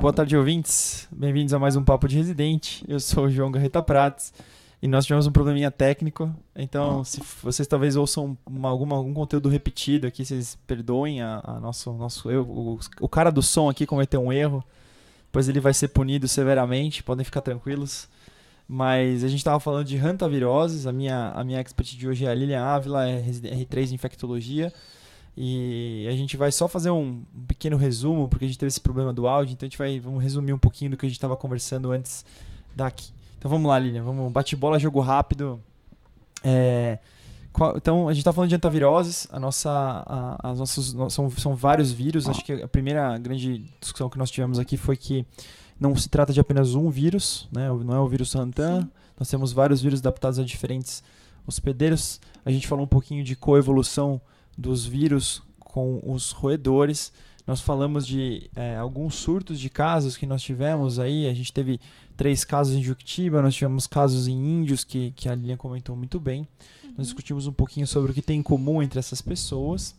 Boa tarde, ouvintes. Bem-vindos a mais um Papo de Residente. Eu sou o João Garreta Prates e nós tivemos um probleminha técnico. Então, se vocês talvez ouçam uma, alguma, algum conteúdo repetido aqui, vocês perdoem a, a nosso, nosso eu, o, o cara do som aqui cometeu um erro. Depois ele vai ser punido severamente, podem ficar tranquilos. Mas a gente estava falando de hantaviroses. A minha, a minha expert de hoje é a Lilian Ávila, é R3 em infectologia. E a gente vai só fazer um, pequeno resumo, porque a gente teve esse problema do áudio, então a gente vai vamos resumir um pouquinho do que a gente estava conversando antes daqui. Então vamos lá, Lilian, vamos bate-bola, jogo rápido. É, qual, então a gente está falando de antaviroses, a nossa, a, as nossas, são, são vários vírus. Acho que a primeira grande discussão que nós tivemos aqui foi que não se trata de apenas um vírus, né? não é o vírus Rantan. Nós temos vários vírus adaptados a diferentes hospedeiros. A gente falou um pouquinho de coevolução dos vírus com os roedores. Nós falamos de é, alguns surtos de casos que nós tivemos aí. A gente teve três casos em Juctiba, nós tivemos casos em índios que, que a Lilian comentou muito bem. Uhum. Nós discutimos um pouquinho sobre o que tem em comum entre essas pessoas.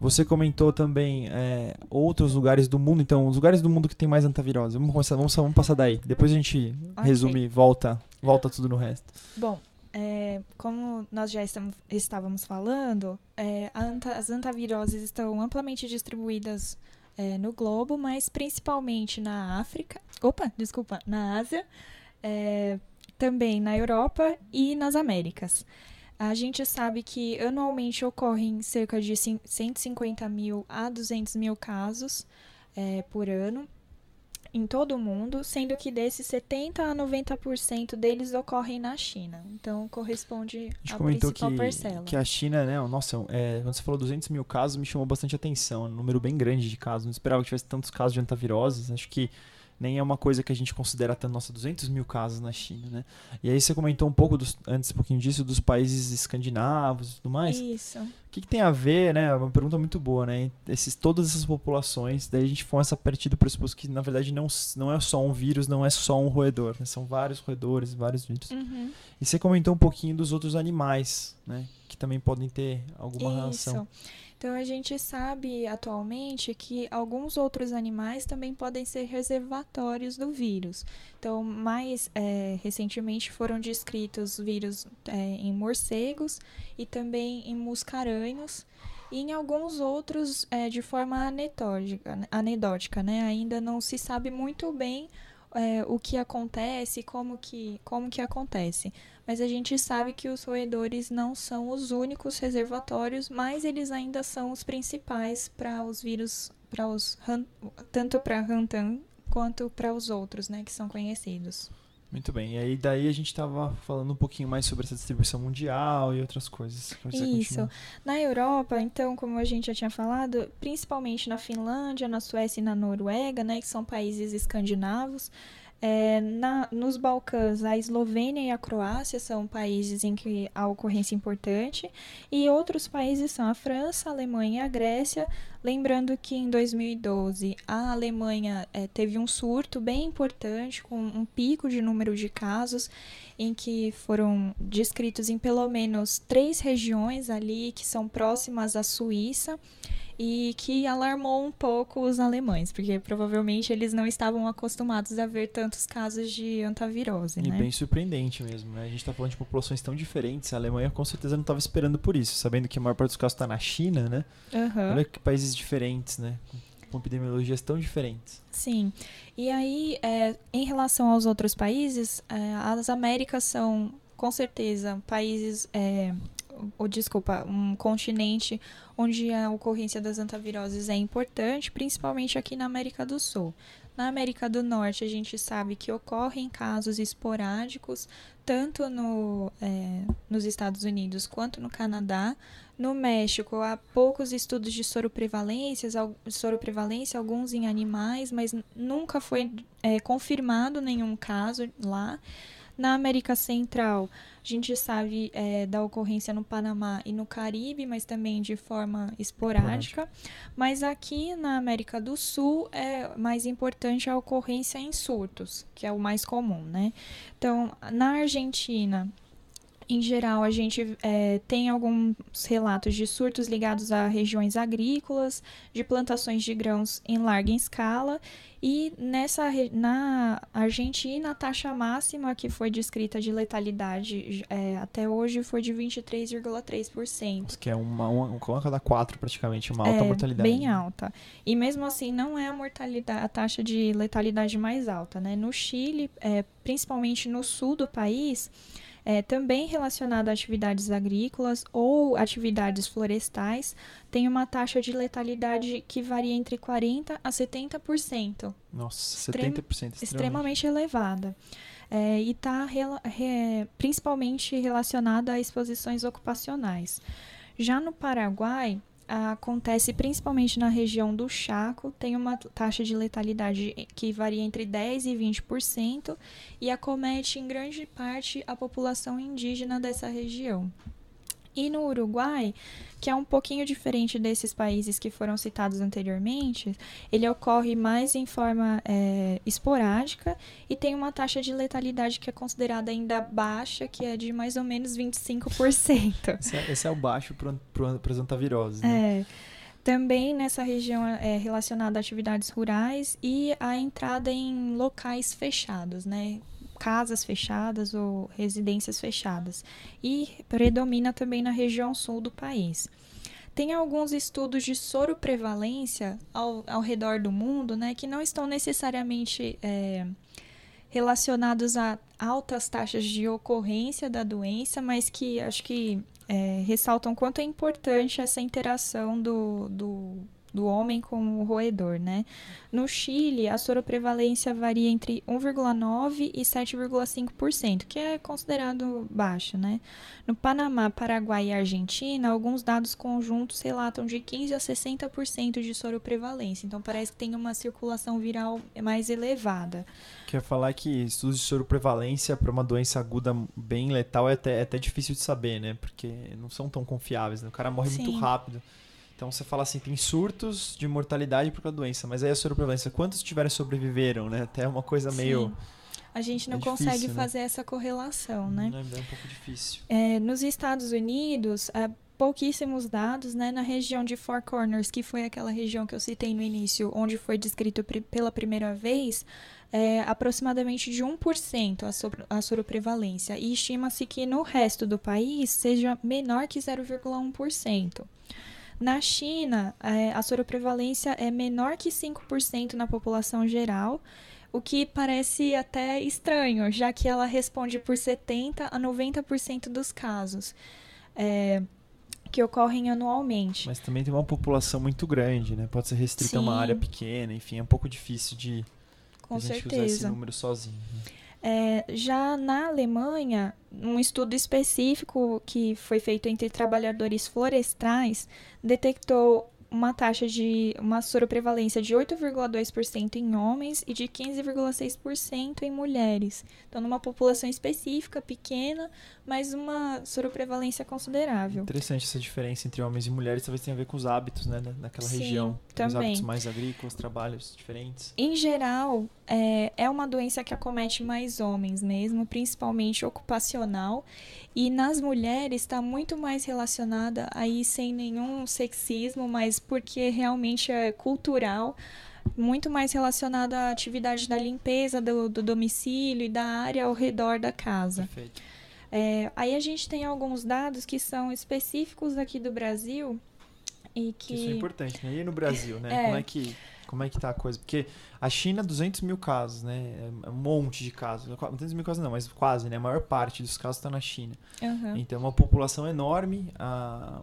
Você comentou também é, outros lugares do mundo, então, os lugares do mundo que tem mais antavirose. Vamos começar, vamos, vamos passar daí. Depois a gente okay. resume e volta, volta tudo no resto. Bom, é, como nós já estamos, estávamos falando, é, anta, as antaviroses estão amplamente distribuídas é, no globo, mas principalmente na África, opa, desculpa, na Ásia, é, também na Europa e nas Américas. A gente sabe que anualmente ocorrem cerca de 150 mil a 200 mil casos é, por ano em todo o mundo, sendo que desses 70 a 90% deles ocorrem na China. Então corresponde a à principal que, parcela. Que a China, né? Nossa, é, quando você falou 200 mil casos, me chamou bastante atenção. Um número bem grande de casos. Não esperava que tivesse tantos casos de antaviroses. Acho que nem é uma coisa que a gente considera tanto, nossa, 200 mil casos na China, né? E aí você comentou um pouco, dos, antes um pouquinho disso, dos países escandinavos e tudo mais. Isso. O que, que, tem a ver, né? É uma pergunta muito boa, né? Esses, todas essas populações, daí a gente foi essa partir do pressuposto que, na verdade, não, não é só um vírus, não é só um roedor, né? São vários roedores, vários vírus. Uhum. E você comentou um pouquinho dos outros animais, né? Que também podem ter alguma Isso. relação. Então a gente sabe atualmente que alguns outros animais também podem ser reservatórios do vírus. Então, mais é, recentemente foram descritos vírus é, em morcegos e também em muscaranhos e em alguns outros é, de forma anedótica, né? Ainda não se sabe muito bem é, o que acontece, como que, como que acontece. Mas a gente sabe que os roedores não são os únicos reservatórios, mas eles ainda são os principais para os vírus, para os tanto para Hantan quanto para os outros, né, que são conhecidos. Muito bem. E aí daí a gente estava falando um pouquinho mais sobre essa distribuição mundial e outras coisas. Isso. Na Europa, então, como a gente já tinha falado, principalmente na Finlândia, na Suécia e na Noruega, né, que são países escandinavos, é, na, nos Balcãs, a Eslovênia e a Croácia são países em que há ocorrência importante, e outros países são a França, a Alemanha e a Grécia. Lembrando que em 2012 a Alemanha é, teve um surto bem importante, com um pico de número de casos, em que foram descritos em pelo menos três regiões ali que são próximas à Suíça e que alarmou um pouco os alemães, porque provavelmente eles não estavam acostumados a ver tantos casos de antavirose. E né? bem surpreendente mesmo, né? A gente está falando de populações tão diferentes. A Alemanha com certeza não estava esperando por isso, sabendo que a maior parte dos casos está na China, né? Uhum. Olha que países diferentes, né? Com epidemiologias tão diferentes. Sim. E aí, é, em relação aos outros países, é, as Américas são, com certeza, países é, ou desculpa, um continente onde a ocorrência das antaviroses é importante, principalmente aqui na América do Sul. Na América do Norte, a gente sabe que ocorrem casos esporádicos, tanto no, é, nos Estados Unidos quanto no Canadá. No México, há poucos estudos de soroprevalência, alguns em animais, mas nunca foi é, confirmado nenhum caso lá. Na América Central, a gente sabe é, da ocorrência no Panamá e no Caribe, mas também de forma esporádica. Mas aqui na América do Sul é mais importante a ocorrência em surtos, que é o mais comum, né? Então, na Argentina, Em geral, a gente é, tem alguns relatos de surtos ligados a regiões agrícolas, de plantações de grãos em larga escala. E nessa, na Argentina, a taxa máxima que foi descrita de letalidade é, até hoje foi de 23,3%. Que é uma, uma, uma cada quatro, praticamente, uma alta é, mortalidade. Bem alta. E mesmo assim, não é a mortalidade, a taxa de letalidade mais alta. Né? No Chile, é, principalmente no sul do país, é, também relacionado a atividades agrícolas ou atividades florestais, tem uma taxa de letalidade que varia entre 40% a 70%. Nossa, 70%. Extremamente, extremamente elevada. É, e está principalmente relacionada a exposições ocupacionais. Já no Paraguai, acontece principalmente na região do Chaco, tem uma taxa de letalidade que varia entre 10% e 20% e acomete em grande parte a população indígena dessa região. E no Uruguai, que é um pouquinho diferente desses países que foram citados anteriormente, ele ocorre mais em forma é, esporádica e tem uma taxa de letalidade que é considerada ainda baixa, que é de mais ou menos 25%. Esse é, esse é o baixo para as antaviroses, né? É. Também nessa região é relacionada a atividades rurais e a entrada em locais fechados, né? Casas fechadas ou residências fechadas e predomina também na região sul do país. Tem alguns estudos de soroprevalência ao, ao redor do mundo, né, que não estão necessariamente é, relacionados a altas taxas de ocorrência da doença, mas que acho que é, ressaltam quanto é importante essa interação do, do do homem com o roedor, né? No Chile, a soroprevalência varia entre 1,9% e 7,5%, que é considerado baixo, né? No Panamá, Paraguai e Argentina, alguns dados conjuntos relatam de 15% a 60% de soroprevalência, então parece que tem uma circulação viral mais elevada. Quer falar que estudos de soroprevalência para uma doença aguda bem letal é até, é até difícil de saber, né? Porque não são tão confiáveis, né? O cara morre Sim. muito rápido. Então você fala assim, tem surtos de mortalidade por causa da doença, mas aí a soroprevalência, quantos tiveram sobreviveram, né? Até é uma coisa meio... Sim. A gente não é consegue difícil, né? fazer essa correlação, né? É, é um pouco difícil. É, nos Estados Unidos, há pouquíssimos dados, né? Na região de Four Corners, que foi aquela região que eu citei no início, onde foi descrito pela primeira vez, é, aproximadamente de 1% a, sobre, a soroprevalência. E estima-se que no resto do país seja menor que 0,1%. Na China, é, a soroprevalência é menor que 5% na população geral, o que parece até estranho, já que ela responde por 70% a 90% dos casos. É, que ocorrem anualmente. Mas também tem uma população muito grande, né? Pode ser restrita Sim. a uma área pequena, enfim, é um pouco difícil de Com a gente certeza. usar esse número sozinho. Né? É, já na Alemanha, um estudo específico que foi feito entre trabalhadores florestais detectou uma taxa de uma soroprevalência de 8,2% em homens e de 15,6% em mulheres. Então, numa população específica, pequena, mas uma soroprevalência considerável. Interessante essa diferença entre homens e mulheres, talvez tenha a ver com os hábitos, né, naquela Sim, região. Também. Os hábitos mais agrícolas, trabalhos diferentes. Em geral, é, é uma doença que acomete mais homens mesmo, principalmente ocupacional, e nas mulheres está muito mais relacionada aí sem nenhum sexismo, mas porque realmente é cultural muito mais relacionada à atividade da limpeza do, do, domicílio e da área ao redor da casa. Perfeito. É, aí a gente tem alguns dados que são específicos aqui do Brasil e que... Isso é importante, né? E no Brasil, né? É. Como é que... Como é que tá a coisa? Porque a China, 200 mil casos, né? É um monte de casos. 200 mil casos não, mas quase, né? A maior parte dos casos está na China. Uhum. Então, é uma população enorme,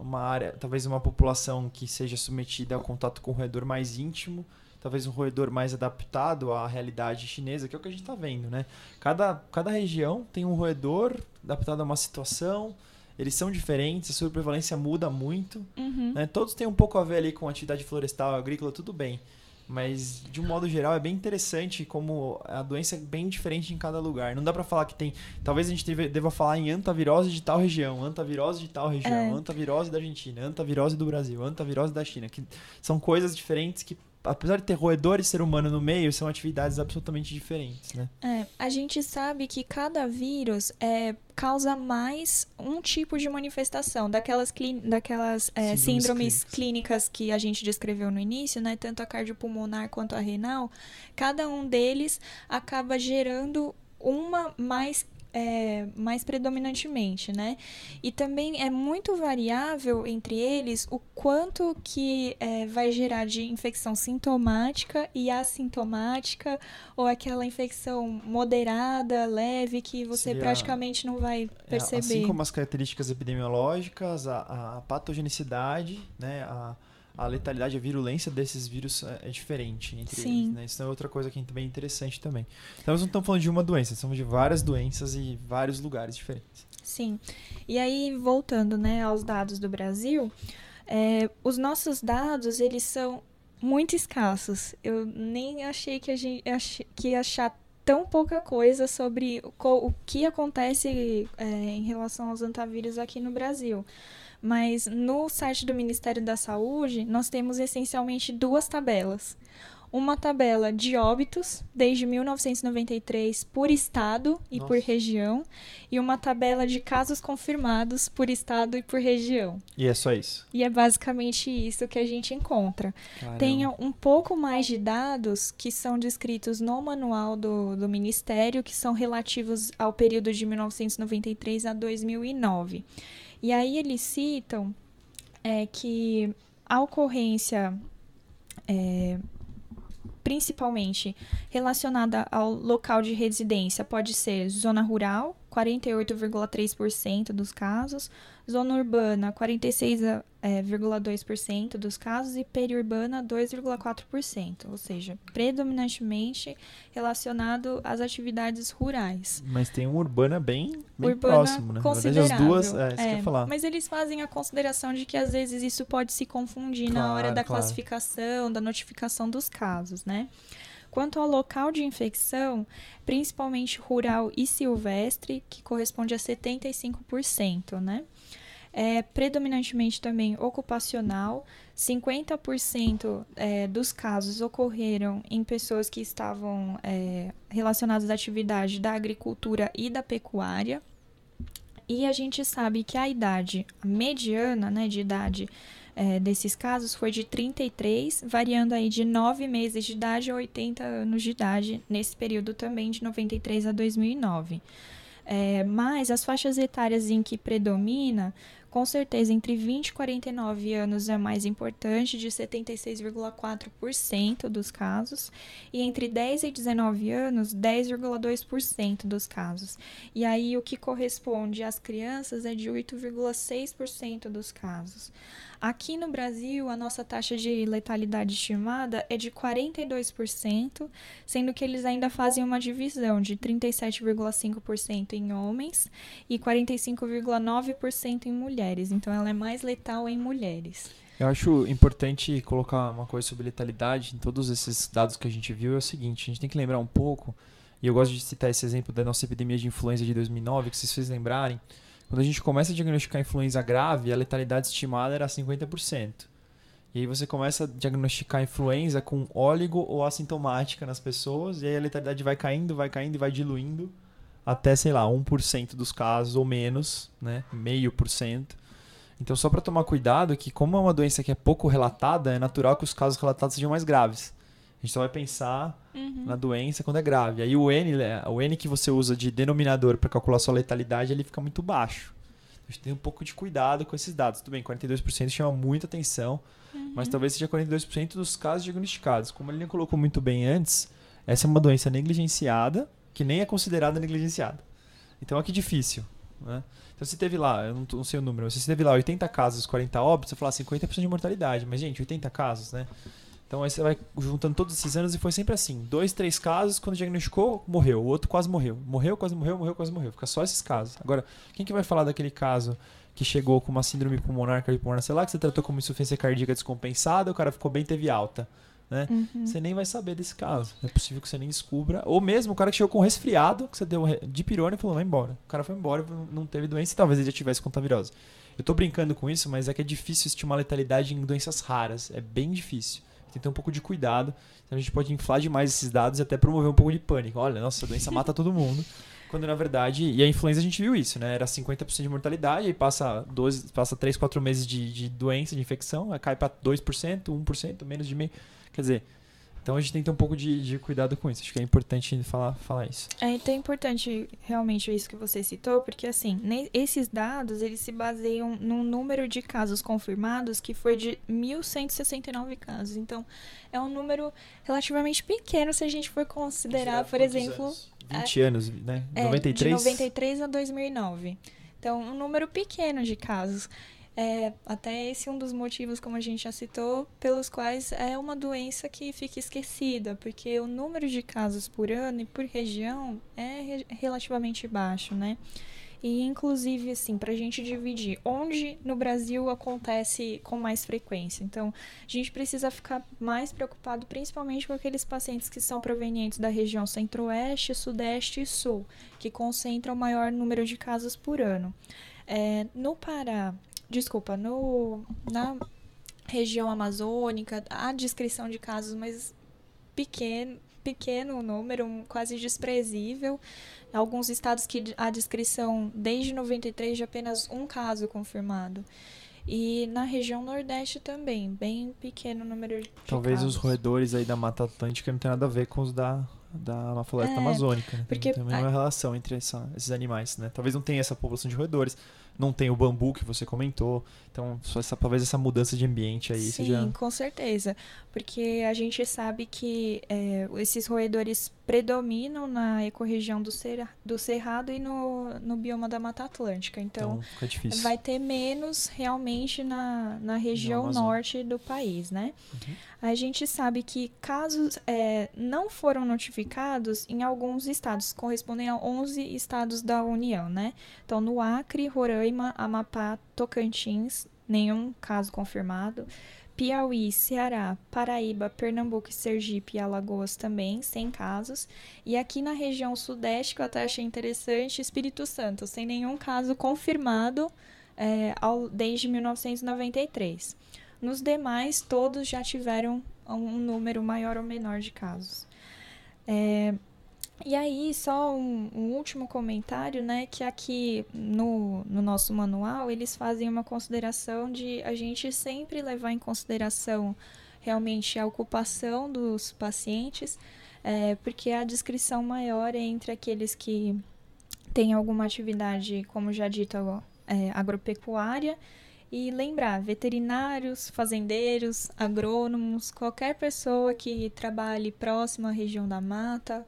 uma área, talvez uma população que seja submetida ao contato com o roedor mais íntimo, talvez um roedor mais adaptado à realidade chinesa, que é o que a gente está vendo, né? Cada, cada região tem um roedor adaptado a uma situação, eles são diferentes, a sua prevalência muda muito, uhum. né? Todos têm um pouco a ver ali com atividade florestal, agrícola, tudo bem. Mas, de um modo geral, é bem interessante como a doença é bem diferente em cada lugar. Não dá para falar que tem. Talvez a gente deva falar em antavirose de tal região, antavirose de tal região, é. antavirose da Argentina, antavirose do Brasil, antavirose da China. Que são coisas diferentes que apesar de ter roedor e ser humano no meio, são atividades absolutamente diferentes, né? É, a gente sabe que cada vírus é, causa mais um tipo de manifestação, daquelas, daquelas é, síndromes, síndromes clínicas que a gente descreveu no início, né? Tanto a cardiopulmonar quanto a renal, cada um deles acaba gerando uma mais é, mais predominantemente, né? E também é muito variável entre eles o quanto que é, vai gerar de infecção sintomática e assintomática ou aquela infecção moderada, leve, que você Seria, praticamente não vai perceber. É, assim como as características epidemiológicas, a, a patogenicidade, né? A, a letalidade, a virulência desses vírus é, é diferente entre Sim. eles. Né? Isso é outra coisa que é bem interessante também. Então, nós não estamos falando de uma doença, estamos de várias doenças e vários lugares diferentes. Sim. E aí, voltando né, aos dados do Brasil, é, os nossos dados, eles são muito escassos. Eu nem achei que a gente que ia achar tão pouca coisa sobre o, o que acontece é, em relação aos antavírus aqui no Brasil. Mas no site do Ministério da Saúde, nós temos essencialmente duas tabelas. Uma tabela de óbitos desde 1993 por estado e Nossa. por região, e uma tabela de casos confirmados por estado e por região. E é só isso. E é basicamente isso que a gente encontra. Caramba. Tem um pouco mais de dados que são descritos no manual do, do Ministério, que são relativos ao período de 1993 a 2009. E aí eles citam é, que a ocorrência, é, principalmente relacionada ao local de residência, pode ser zona rural, 48,3% dos casos, zona urbana 46,2% é, dos casos e periurbana 2,4%, ou seja, predominantemente relacionado às atividades rurais. Mas tem um urbana bem, bem urbana próximo, né? Considerável. as duas, é, isso é, que falar. Mas eles fazem a consideração de que às vezes isso pode se confundir claro, na hora da claro. classificação, da notificação dos casos, né? Quanto ao local de infecção, principalmente rural e silvestre, que corresponde a 75%, né? É predominantemente também ocupacional. 50% é, dos casos ocorreram em pessoas que estavam é, relacionadas à atividade da agricultura e da pecuária. E a gente sabe que a idade mediana, né, de idade é, desses casos foi de 33, variando aí de 9 meses de idade a 80 anos de idade, nesse período também de 93 a 2009. É, mas as faixas etárias em que predomina com certeza, entre 20 e 49 anos é mais importante, de 76,4% dos casos, e entre 10 e 19 anos, 10,2% dos casos. E aí o que corresponde às crianças é de 8,6% dos casos. Aqui no Brasil, a nossa taxa de letalidade estimada é de 42%, sendo que eles ainda fazem uma divisão de 37,5% em homens e 45,9% em mulheres. Então, ela é mais letal em mulheres. Eu acho importante colocar uma coisa sobre letalidade em todos esses dados que a gente viu é o seguinte: a gente tem que lembrar um pouco, e eu gosto de citar esse exemplo da nossa epidemia de influenza de 2009, que vocês lembrarem quando a gente começa a diagnosticar influenza grave, a letalidade estimada era 50%. E aí você começa a diagnosticar influenza com óligo ou assintomática nas pessoas, e aí a letalidade vai caindo, vai caindo e vai diluindo até, sei lá, 1% dos casos ou menos, né? Meio por cento. Então, só para tomar cuidado que como é uma doença que é pouco relatada, é natural que os casos relatados sejam mais graves. A gente só vai pensar uhum. na doença quando é grave. Aí o N, né, o N que você usa de denominador para calcular sua letalidade, ele fica muito baixo. A gente tem um pouco de cuidado com esses dados. Tudo bem, 42% chama muita atenção, uhum. mas talvez seja 42% dos casos diagnosticados. Como ele colocou muito bem antes, essa é uma doença negligenciada, que nem é considerada negligenciada. Então, olha que difícil. Né? Então, se teve lá, eu não, não sei o número, se você teve lá 80 casos, 40 óbitos, você fala 50% de mortalidade. Mas, gente, 80 casos, né? Então aí você vai juntando todos esses anos e foi sempre assim. Dois, três casos, quando diagnosticou, morreu. O outro quase morreu. Morreu, quase morreu, morreu, quase morreu. Fica só esses casos. Agora, quem que vai falar daquele caso que chegou com uma síndrome pulmonar, cardiopulmonar, sei lá, que você tratou como insuficiência cardíaca descompensada, o cara ficou bem, teve alta. Né? Uhum. Você nem vai saber desse caso. É possível que você nem descubra. Ou mesmo o cara que chegou com resfriado, que você deu de pirona e falou, vai embora. O cara foi embora, não teve doença e talvez ele já tivesse contavirose. Eu tô brincando com isso, mas é que é difícil estimar letalidade em doenças raras. É bem difícil tem que ter um pouco de cuidado. Então a gente pode inflar demais esses dados e até promover um pouco de pânico. Olha, nossa, a doença mata todo mundo. Quando na verdade, e a influenza a gente viu isso, né? Era 50% de mortalidade, aí passa, 12, passa 3, 4 meses de, de doença, de infecção, aí cai para 2%, 1%, menos de meio. Quer dizer, então a gente tem que ter um pouco de, de cuidado com isso. Acho que é importante falar, falar isso. É, então é importante realmente isso que você citou, porque assim, esses dados eles se baseiam num número de casos confirmados que foi de 1.169 casos. Então é um número relativamente pequeno se a gente for considerar, por exemplo. Anos? 20 é, anos, né? É, 93? De 93 a 2009. Então, um número pequeno de casos. É, até esse é um dos motivos, como a gente já citou, pelos quais é uma doença que fica esquecida, porque o número de casos por ano e por região é relativamente baixo, né? E, inclusive, assim, para a gente dividir onde no Brasil acontece com mais frequência. Então, a gente precisa ficar mais preocupado, principalmente com aqueles pacientes que são provenientes da região centro-oeste, sudeste e sul, que concentram o maior número de casos por ano. É, no Pará, desculpa, no, na região amazônica, há descrição de casos, mas pequeno, pequeno número, quase desprezível. Alguns estados que a descrição desde 93 de apenas um caso confirmado. E na região Nordeste também, bem pequeno número de Talvez casos. os roedores aí da Mata Atlântica não tenham nada a ver com os da, da floresta é, amazônica. Né? Porque tem uma relação entre essa, esses animais, né? Talvez não tenha essa população de roedores, não tem o bambu que você comentou. Então, só essa, talvez essa mudança de ambiente aí Sim, seja. com certeza. Porque a gente sabe que é, esses roedores predominam na ecorregião do, cer do Cerrado e no, no bioma da Mata Atlântica. Então, então vai ter menos realmente na, na região norte do país, né? Uhum. A gente sabe que casos é, não foram notificados em alguns estados, correspondem a 11 estados da União, né? Então, no Acre, Roraima, Amapá, Tocantins, nenhum caso confirmado. Piauí, Ceará, Paraíba, Pernambuco, Sergipe e Alagoas também, sem casos. E aqui na região sudeste, que eu até achei interessante, Espírito Santo, sem nenhum caso confirmado é, ao, desde 1993. Nos demais, todos já tiveram um número maior ou menor de casos. É, e aí, só um, um, último comentário, né? Que aqui no, no nosso manual eles fazem uma consideração de a gente sempre levar em consideração realmente a ocupação dos pacientes, é, porque a descrição maior é entre aqueles que têm alguma atividade, como já dito, é, agropecuária. E lembrar, veterinários, fazendeiros, agrônomos, qualquer pessoa que trabalhe próximo à região da mata,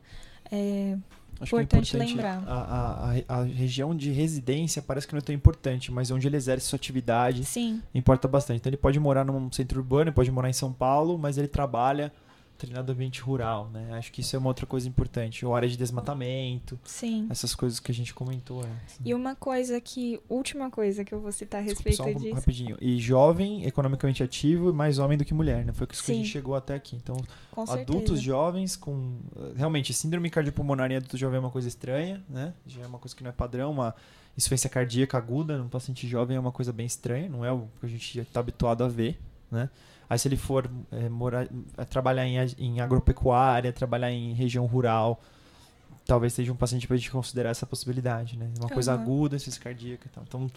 é Acho importante, que é importante lembrar. A, a, a, região de residência parece que não é tão importante, mas onde ele exerce sua atividade Sim. importa bastante. Então ele pode morar num centro urbano, pode morar em São Paulo, mas ele trabalha treinado ambiente rural, né? Acho que isso é uma outra coisa importante. Ou área de desmatamento. Sim. Essas coisas que a gente comentou antes. E uma coisa que. Última coisa que eu vou citar a respeito Desculpa, só um, disso. Rapidinho. E jovem, economicamente ativo e mais homem do que mulher, né? Foi o que a gente chegou até aqui. Então, com adultos certeza. jovens com. Realmente, síndrome cardiopulmonar em adultos jovens é uma coisa estranha, né? Já é uma coisa que não é padrão, uma insuficiência cardíaca aguda num paciente jovem é uma coisa bem estranha, não é o que a gente está habituado a ver, né? Aí se ele for é, morar, é, trabalhar em, em agropecuária, trabalhar em região rural, talvez seja um paciente para a gente considerar essa possibilidade, né? Uma uhum. coisa aguda, insuficiência cardíaca e tal. Então,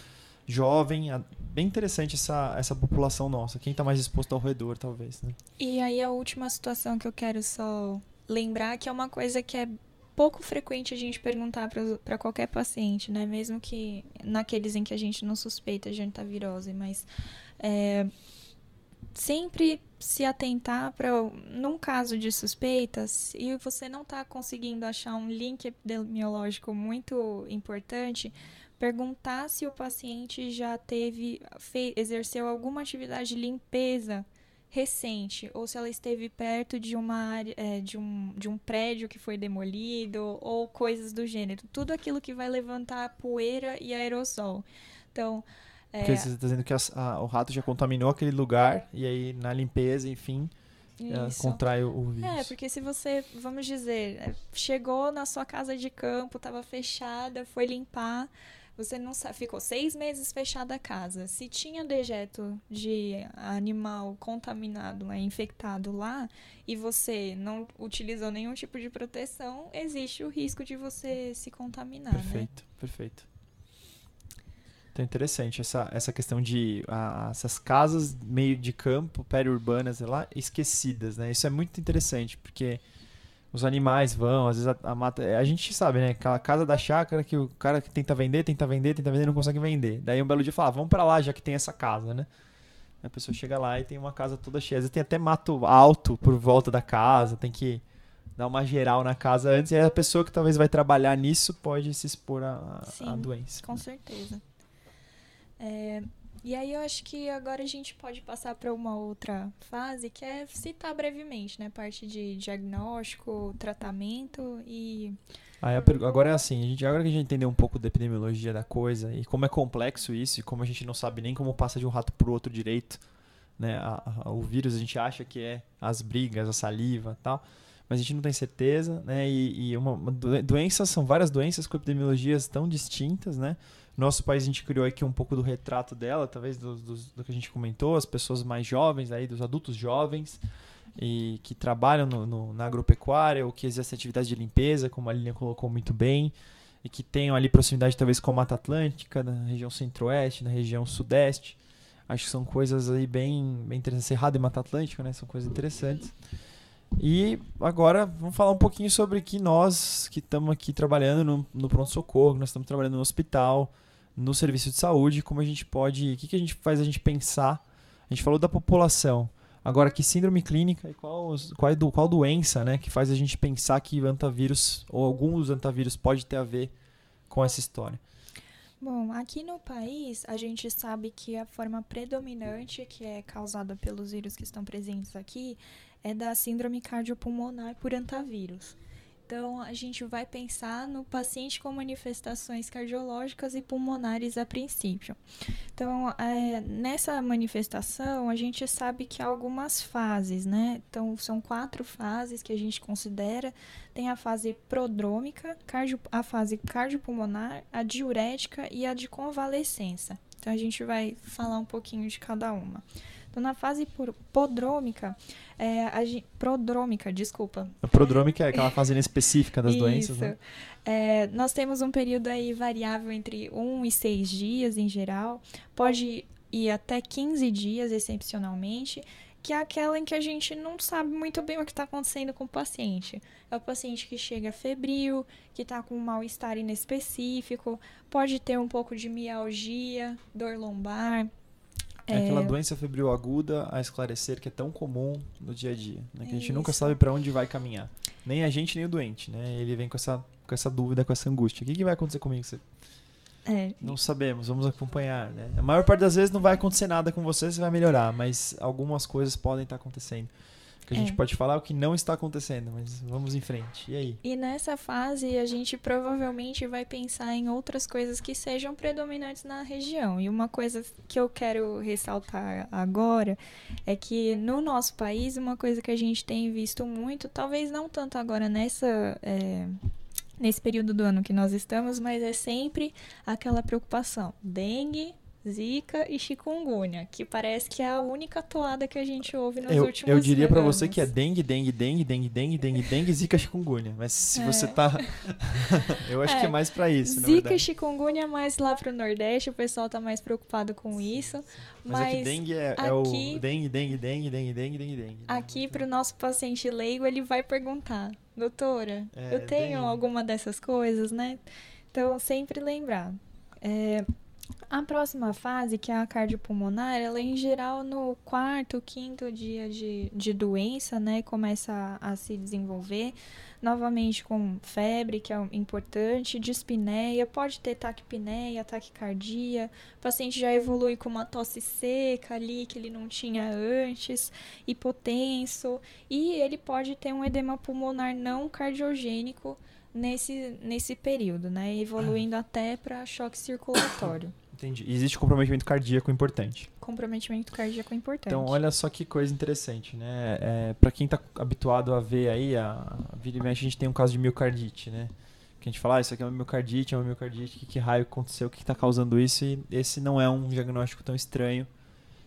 jovem, bem interessante essa, essa população nossa. Quem está mais exposto ao redor, talvez, né? E aí a última situação que eu quero só lembrar, que é uma coisa que é pouco frequente a gente perguntar para qualquer paciente, né? Mesmo que naqueles em que a gente não suspeita de antavirose, mas... É, sempre se atentar para, num caso de suspeitas, e você não está conseguindo achar um link epidemiológico muito importante, perguntar se o paciente já teve, fez, exerceu alguma atividade de limpeza recente, ou se ela esteve perto de uma área, é, de, um, de um prédio que foi demolido, ou coisas do gênero. Tudo aquilo que vai levantar poeira e aerossol. Então, porque é. você está dizendo que a, a, o rato já contaminou aquele lugar e aí na limpeza, enfim, contrai o, o vírus. É, porque se você, vamos dizer, é, chegou na sua casa de campo, estava fechada, foi limpar, Você não sabe, ficou seis meses fechada a casa. Se tinha dejeto de animal contaminado, né, infectado lá, e você não utilizou nenhum tipo de proteção, existe o risco de você se contaminar. Perfeito, né? perfeito. Então, interessante essa, essa questão de essas casas meio de campo, periurbanas, lá, esquecidas, né? Isso é muito interessante, porque os animais vão, às vezes a, a, mata. A gente sabe, né? Aquela casa da chácara que o cara que tenta vender, tenta vender, tenta vender, não consegue vender. Daí um belo dia fala, ah, vamos para lá já que tem essa casa, né? A pessoa chega lá e tem uma casa toda cheia. Às vezes tem até mato alto por volta da casa, tem que dar uma geral na casa antes. E a pessoa que talvez vai trabalhar nisso pode se expor Sim, a doença. Com certeza. É, e aí eu acho que agora a gente pode passar para uma outra fase, que é citar brevemente, né? Parte de diagnóstico, tratamento e... Ah, agora é assim, a gente, agora que a gente entendeu um pouco da epidemiologia da coisa e como é complexo isso e como a gente não sabe nem como passa de um rato para o outro direito, né? A, a, o vírus a gente acha que é as brigas, a saliva tal, mas a gente não tem certeza, né? E, e uma doenças, são várias doenças com epidemiologias tão distintas, né? Nosso país a gente criou aqui um pouco do retrato dela, talvez do, do, do que a gente comentou, as pessoas mais jovens aí, dos adultos jovens e que trabalham no, no, na agropecuária ou que exercem atividades de limpeza, como a Lilian colocou muito bem, e que tenham ali proximidade talvez com a Mata Atlântica, na região centro-oeste, na região sudeste. Acho que são coisas aí bem, bem interessantes. Cerrado e Mata Atlântica, né? São coisas interessantes. E agora vamos falar um pouquinho sobre que nós que estamos aqui trabalhando no, no pronto-socorro, nós estamos trabalhando no hospital, no serviço de saúde, como a gente pode, o que, que a gente faz a gente pensar. A gente falou da população. Agora, que síndrome clínica e qual, qual, do, qual doença né, que faz a gente pensar que antavírus ou alguns antavírus pode ter a ver com essa história? Bom, aqui no país, a gente sabe que a forma predominante que é causada pelos vírus que estão presentes aqui é da síndrome cardiopulmonar por antavírus. Então, a gente vai pensar no paciente com manifestações cardiológicas e pulmonares a princípio. Então, é, nessa manifestação, a gente sabe que há algumas fases, né? Então, são quatro fases que a gente considera. Tem a fase prodrômica, cardio, a fase cardiopulmonar, a diurética e a de convalescença. Então, a gente vai falar um pouquinho de cada uma. Então, na fase prodrômica, é, a, prodrômica, desculpa. A prodrômica é aquela fase específica das doenças, né? É, nós temos um período aí variável entre 1 e 6 dias em geral. Pode ir até 15 dias, excepcionalmente que é aquela em que a gente não sabe muito bem o que está acontecendo com o paciente. É o paciente que chega febril, que está com um mal-estar inespecífico, pode ter um pouco de mialgia, dor lombar, é, aquela doença febril aguda a esclarecer que é tão comum no dia a dia, né? Que a gente Isso. nunca sabe para onde vai caminhar. Nem a gente, nem o doente, né? Ele vem com essa, com essa dúvida, com essa angústia. O que, que vai acontecer comigo? Você... É. Não sabemos, vamos acompanhar, né? A maior parte das vezes não vai acontecer nada com você, você vai melhorar, mas algumas coisas podem estar acontecendo que a gente é. pode falar o que não está acontecendo, mas vamos em frente. E aí? E nessa fase a gente provavelmente vai pensar em outras coisas que sejam predominantes na região. E uma coisa que eu quero ressaltar agora é que no nosso país, uma coisa que a gente tem visto muito, talvez não tanto agora nessa. É, nesse período do ano que nós estamos, mas é sempre aquela preocupação. Dengue, Zika e chikungunya, que parece que é a única toada que a gente ouve nos eu, últimos Eu diria para você que é dengue, dengue, dengue, dengue, dengue, dengue, dengue, zika, chikungunya. Mas se é. você tá... eu acho é. que é mais para isso, Zika e chikungunya mais lá pro Nordeste, o pessoal tá mais preocupado com isso. Mas, mas é que dengue é, aqui, é o dengue, dengue, dengue, dengue, dengue, dengue, dengue. Aqui pro nosso paciente leigo, ele vai perguntar, doutora, é, eu tenho dengue. alguma dessas coisas, né? Então, sempre lembrar. É, a próxima fase, que é a cardiopulmonar, ela é em geral no quarto, quinto dia de, de doença, né? Começa a, a se desenvolver. Novamente com febre, que é importante, dispneia, pode ter taquipneia, taquicardia. O paciente já evolui com uma tosse seca ali, que ele não tinha antes, hipotenso. E ele pode ter um edema pulmonar não cardiogênico nesse, nesse período, né? Evoluindo até para choque circulatório. Entendi. E existe comprometimento cardíaco importante. Comprometimento cardíaco importante. Então, olha só que coisa interessante, né? É, para quem está habituado a ver aí, a, a vira e mexe, a gente tem um caso de miocardite, né? Que a gente fala, ah, isso aqui é uma miocardite, é uma miocardite, que, que raio aconteceu, o que está causando isso? E esse não é um diagnóstico tão estranho.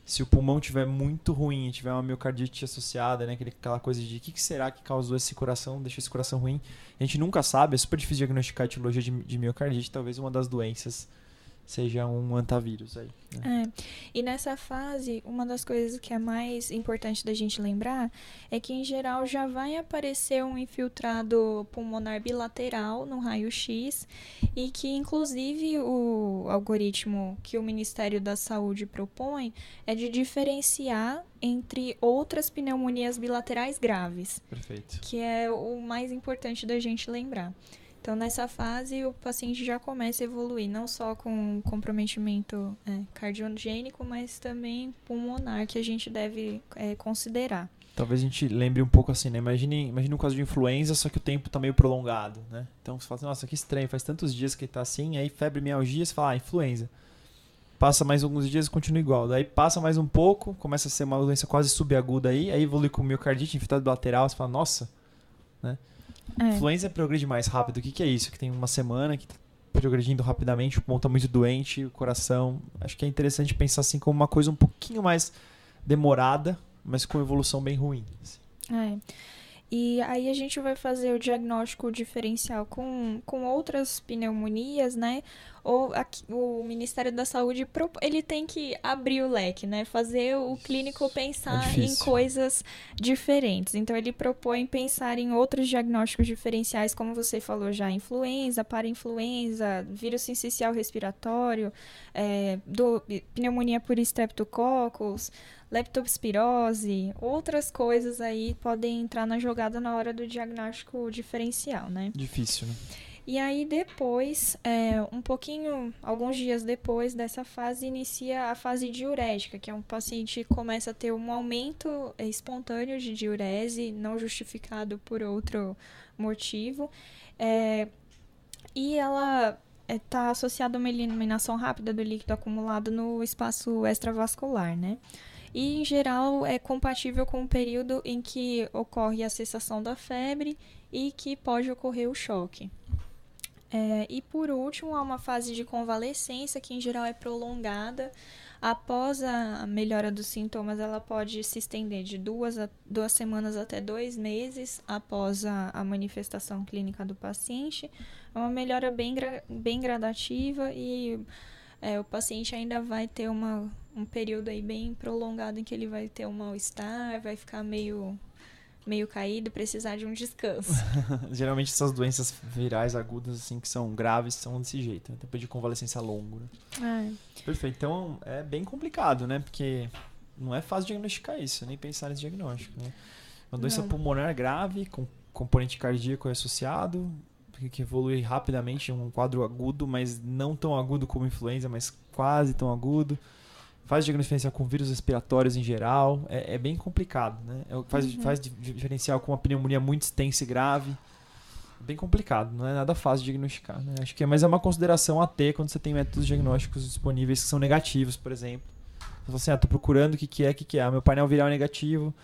Se o pulmão tiver muito ruim, tiver uma miocardite associada, né, aquela coisa de o que, que, será que causou esse coração, deixou esse coração ruim, a gente nunca sabe, é super difícil diagnosticar a etiologia de, de miocardite, talvez uma das doenças seja um antavírus aí. Né? É. E nessa fase, uma das coisas que é mais importante da gente lembrar é que, em geral, já vai aparecer um infiltrado pulmonar bilateral no raio-x e que, inclusive, o algoritmo que o Ministério da Saúde propõe é de diferenciar entre outras pneumonias bilaterais graves. Perfeito. Que é o mais importante da gente lembrar. Então, nessa fase, o paciente já começa a evoluir, não só com comprometimento é, cardiogênico, mas também pulmonar, que a gente deve é, considerar. Talvez a gente lembre um pouco assim, né? Imagine, imagine um caso de influenza, só que o tempo está meio prolongado, né? Então você fala assim, nossa, que estranho, faz tantos dias que está assim, aí febre, mialgia, você fala, ah, influenza. Passa mais alguns dias continua igual. Daí passa mais um pouco, começa a ser uma doença quase subaguda aí, aí evolui com miocardite, infiltrado lateral, você fala, nossa, né? É. Influenza progride mais rápido. O que, que é isso? Que tem uma semana que tá progredindo rapidamente, o pulmão tá muito doente, o coração. Acho que é interessante pensar assim como uma coisa um pouquinho mais demorada, mas com evolução bem ruim. Assim. É. E aí a gente vai fazer o diagnóstico diferencial com, com outras pneumonias, né? Ou aqui, o Ministério da Saúde ele tem que abrir o leque, né? Fazer o clínico pensar é em coisas diferentes. Então ele propõe pensar em outros diagnósticos diferenciais, como você falou já, influenza, para-influenza, vírus sincicial respiratório, é, do, pneumonia por streptococcus, leptospirose, outras coisas aí podem entrar na jogada na hora do diagnóstico diferencial, né? Difícil, né? E aí depois, é, um pouquinho, alguns dias depois dessa fase, inicia a fase diurética, que é um paciente que começa a ter um aumento espontâneo de diurese, não justificado por outro motivo. É, e ela está é, associada a uma eliminação rápida do líquido acumulado no espaço extravascular, né? e, em geral, é compatível com o período em que ocorre a cessação da febre e que pode ocorrer o choque. É, e por último, há uma fase de convalescência que em geral é prolongada. Após a melhora dos sintomas, ela pode se estender de duas, a, duas semanas até dois meses após a, a manifestação clínica do paciente. É uma melhora bem, bem gradativa e é, o paciente ainda vai ter uma, um período aí bem prolongado em que ele vai ter um mal-estar, vai ficar meio meio caído, precisar de um descanso. Geralmente essas doenças virais agudas assim que são graves são desse jeito, né? tempo de convalescência longo. Né? É. Perfeito. Então é bem complicado, né? Porque não é fácil diagnosticar isso, nem pensar nesse diagnóstico, né? Uma doença não. pulmonar grave com componente cardíaco associado, que evolui rapidamente, um quadro agudo, mas não tão agudo como influenza, mas quase tão agudo. Faz diferencial com vírus respiratórios em geral. É, é bem complicado, né? É faz, uhum. faz diferencial com uma pneumonia muito extensa e grave. Bem complicado, não é nada fácil de diagnosticar. Né? Acho que é, mas é uma consideração a ter quando você tem métodos diagnósticos disponíveis que são negativos, por exemplo. Você fala assim, ah, tô procurando o que, que é, o que, que é. Ah, meu painel viral é negativo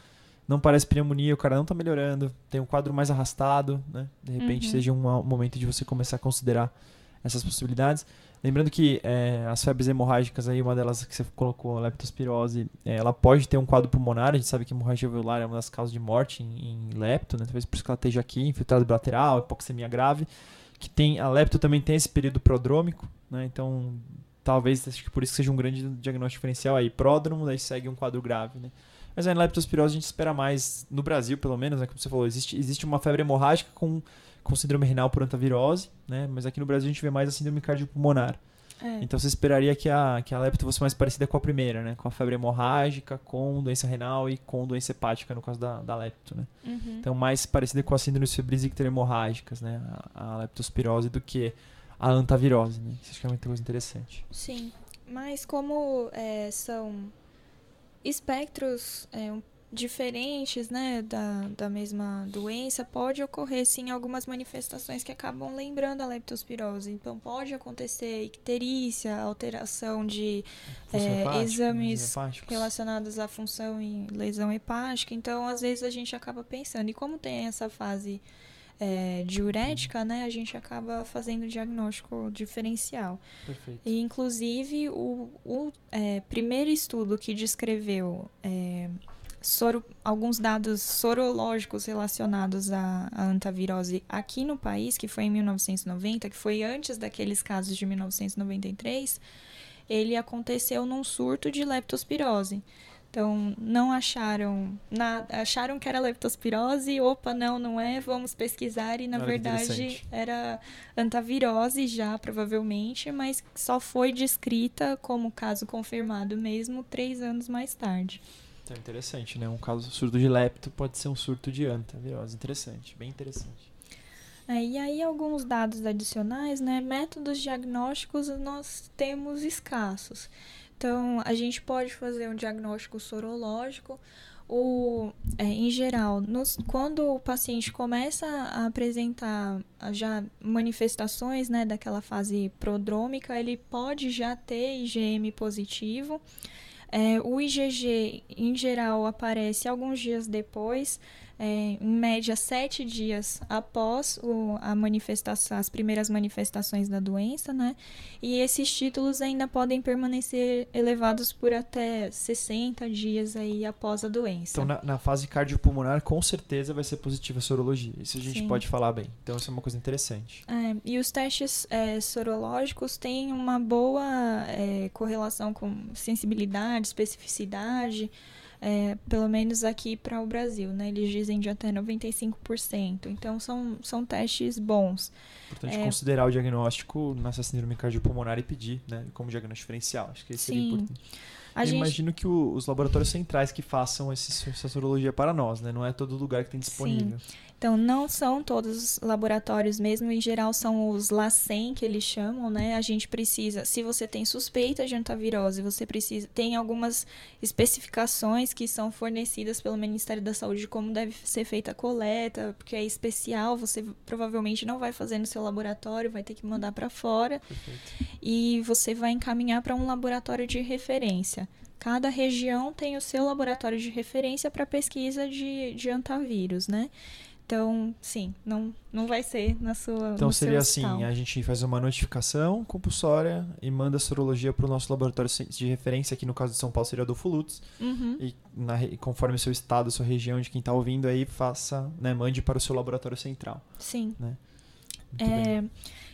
não parece pneumonia, o cara não está melhorando, tem um quadro mais arrastado, né? De repente uhum. seja um, momento de você começar a considerar essas possibilidades. Lembrando que é, as febres hemorrágicas, aí, uma delas que você colocou, a leptospirose, é, ela pode ter um quadro pulmonar. A gente sabe que hemorragia alveolar é uma das causas de morte em, em lepto, né? talvez por isso que ela esteja aqui, infiltrado bilateral, hipoxemia grave. Que tem, a lepto também tem esse período prodrômico, né? então talvez acho que por isso que seja um grande diagnóstico diferencial aí. Pródromo, daí segue um quadro grave. Né? Mas a leptospirose a gente espera mais, no Brasil pelo menos, né, como você falou, existe, existe uma febre hemorrágica com, com síndrome renal por antavirose, né, mas aqui no Brasil a gente vê mais a síndrome cardiopulmonar. É. Então você esperaria que a, que a lepto fosse mais parecida com a primeira, né? Com a febre hemorrágica, com doença renal e com doença hepática, no caso da, da lepto, né? Uhum. Então mais parecida com as síndromes febris icterohemorrágicas, né? A, a leptospirose do que a antavirose, né? Isso acho que é uma coisa interessante. Sim, mas como é, são espectros é, diferentes né, da, da mesma doença, pode ocorrer sim algumas manifestações que acabam lembrando a leptospirose. Então, pode acontecer icterícia, alteração de é, exames relacionados à função e lesão hepática. Então, às vezes a gente acaba pensando, e como tem essa fase é, diurética, né, a gente acaba fazendo diagnóstico diferencial. Perfeito. E, inclusive, o, o é, primeiro estudo que descreveu é, soro, alguns dados sorológicos relacionados à, à antavirose aqui no país, que foi em 1990, que foi antes daqueles casos de 1993, ele aconteceu num surto de leptospirose. Então, não acharam nada, acharam que era leptospirose, opa, não, não é, vamos pesquisar, e na Olha verdade era antavirose já, provavelmente, mas só foi descrita como caso confirmado mesmo três anos mais tarde. Então, interessante, né? Um caso surto de lepto pode ser um surto de antavirose. Interessante, bem interessante. É, e aí, alguns dados adicionais, né? Métodos diagnósticos nós temos escassos. Então, a gente pode fazer um diagnóstico sorológico. O, é, em geral, nos, quando o paciente começa a apresentar já manifestações né, daquela fase prodrômica, ele pode já ter IgM positivo. É, o IgG, em geral, aparece alguns dias depois, é, em média sete dias após o, a manifestação, as primeiras manifestações da doença, né? E esses títulos ainda podem permanecer elevados por até 60 dias aí após a doença. Então, na, na fase cardiopulmonar, com certeza vai ser positiva a sorologia. Isso a gente Sim. pode falar bem. Então, isso é uma coisa interessante. É, e os testes é, sorológicos têm uma boa é, correlação com sensibilidade, especificidade, é, pelo menos aqui para o Brasil, né? Eles dizem de até 95%. Então são, são testes bons. Importante É. considerar o diagnóstico nessa síndrome cardiopulmonar e pedir, né? Como diagnóstico diferencial. Acho que isso seria Sim. importante. A Eu gente, imagino que o- os laboratórios centrais que façam essa sorologia para nós, né? Não é todo lugar que tem disponível. Então, não são todos os laboratórios mesmo, em geral são os LACEN que eles chamam, né? A gente precisa, se você tem suspeita de antavirose, você precisa, tem algumas especificações que são fornecidas pelo Ministério da Saúde de como deve ser feita a coleta, porque é especial, você provavelmente não vai fazer no seu laboratório, vai ter que mandar para fora Perfeito. e você vai encaminhar para um laboratório de referência. Cada região tem o seu laboratório de referência para pesquisa de, de antavírus, né? Então, sim, não, não vai ser na sua. Então seria assim, hospital. a gente faz uma notificação compulsória e manda a sorologia para o nosso laboratório de referência, aqui no caso de São Paulo seria Adolfo Lutz, Uhum. e na conforme o seu estado, sua região, de quem está ouvindo aí, faça, né, mande para o seu laboratório central. Sim. Bem. É,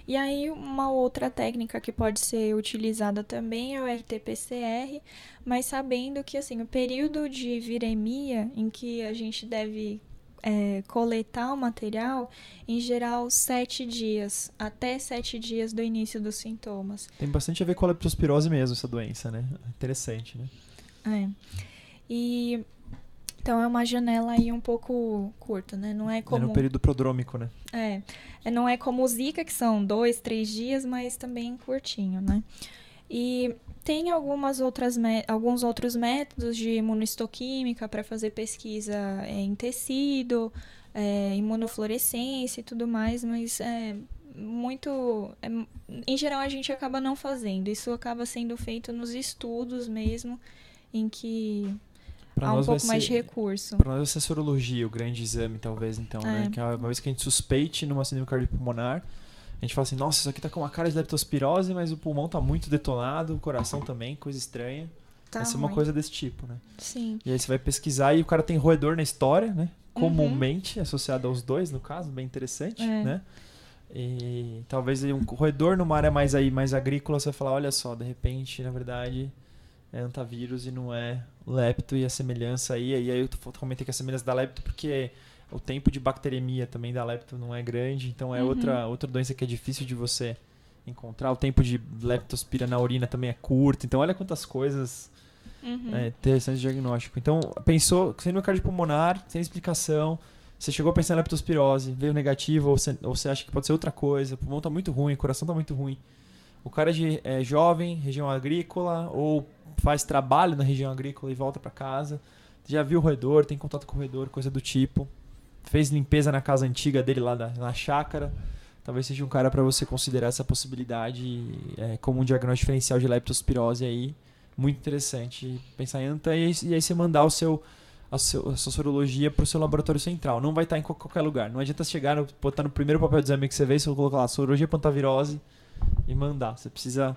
e aí, uma outra técnica que pode ser utilizada também é o RT-PCR, mas sabendo que assim, o período de viremia em que a gente deve é, coletar o material, em geral, sete dias, até sete dias do início dos sintomas. Tem bastante a ver com a leptospirose mesmo, essa doença, né? Interessante, né? É. E então é uma janela aí um pouco curta, né? Não é É como no período prodrômico, né? É, é, não é como o Zika, que são dois, três dias, mas também curtinho, né? E tem algumas outras alguns outros métodos de imunohistoquímica para fazer pesquisa é, em tecido, é, imunofluorescência e tudo mais, mas é muito. é, em geral, a gente acaba não fazendo. Isso acaba sendo feito nos estudos mesmo, em que Pra há um pouco mais de ser- recurso. Para nós vai ser sorologia, o grande exame, talvez, então, né? É. Que é uma vez que a gente suspeite numa síndrome cardiopulmonar, a gente fala assim, nossa, isso aqui tá com uma cara de leptospirose, mas o pulmão tá muito detonado, o coração também, coisa estranha. Tá vai ser uma coisa desse tipo, né? Sim. E aí você vai pesquisar e o cara tem roedor na história, né? Uhum. Comumente associado aos dois, no caso, bem interessante, É. né? E talvez um roedor numa área mais aí, mais agrícola, você vai falar, olha só, de repente, na verdade, é antavírus e não é lepto e a semelhança aí, e aí eu comentei que a semelhança da lepto porque o tempo de bacteremia também da lepto não é grande, então é Uhum. outra, outra doença que é difícil de você encontrar. O tempo de leptospira na urina também é curto, então olha quantas coisas Uhum. é interessante o diagnóstico. Então, pensou, síndrome cardiopulmonar, sem explicação, você chegou a pensar em leptospirose, veio negativo, ou você, ou você acha que pode ser outra coisa, o pulmão tá muito ruim, o coração tá muito ruim. O cara é, de, é jovem, região agrícola, ou faz trabalho na região agrícola e volta para casa, já viu o roedor, tem contato com o roedor, coisa do tipo, fez limpeza na casa antiga dele lá da, na chácara, talvez seja um cara para você considerar essa possibilidade é, como um diagnóstico diferencial de leptospirose aí, muito interessante pensar em anta e, e aí você mandar o seu a, seu, a sua sorologia para o seu laboratório central. Não vai estar em qualquer lugar. Não adianta chegar, botar no primeiro papel de exame que você vê, você colocar lá sorologia pantavirose e mandar. Você precisa